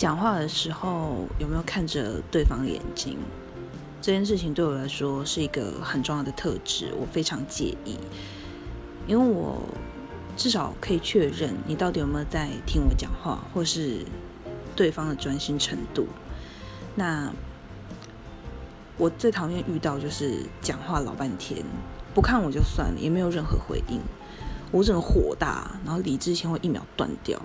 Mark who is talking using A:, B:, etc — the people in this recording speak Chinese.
A: 讲话的时候有没有看着对方的眼睛？这件事情对我来说是一个很重要的特质，我非常介意。因为我至少可以确认你到底有没有在听我讲话，或是对方的专心程度。那我最讨厌遇到就是讲话老半天，不看我就算了，也没有任何回应。我整个火大，然后理智先会一秒断掉。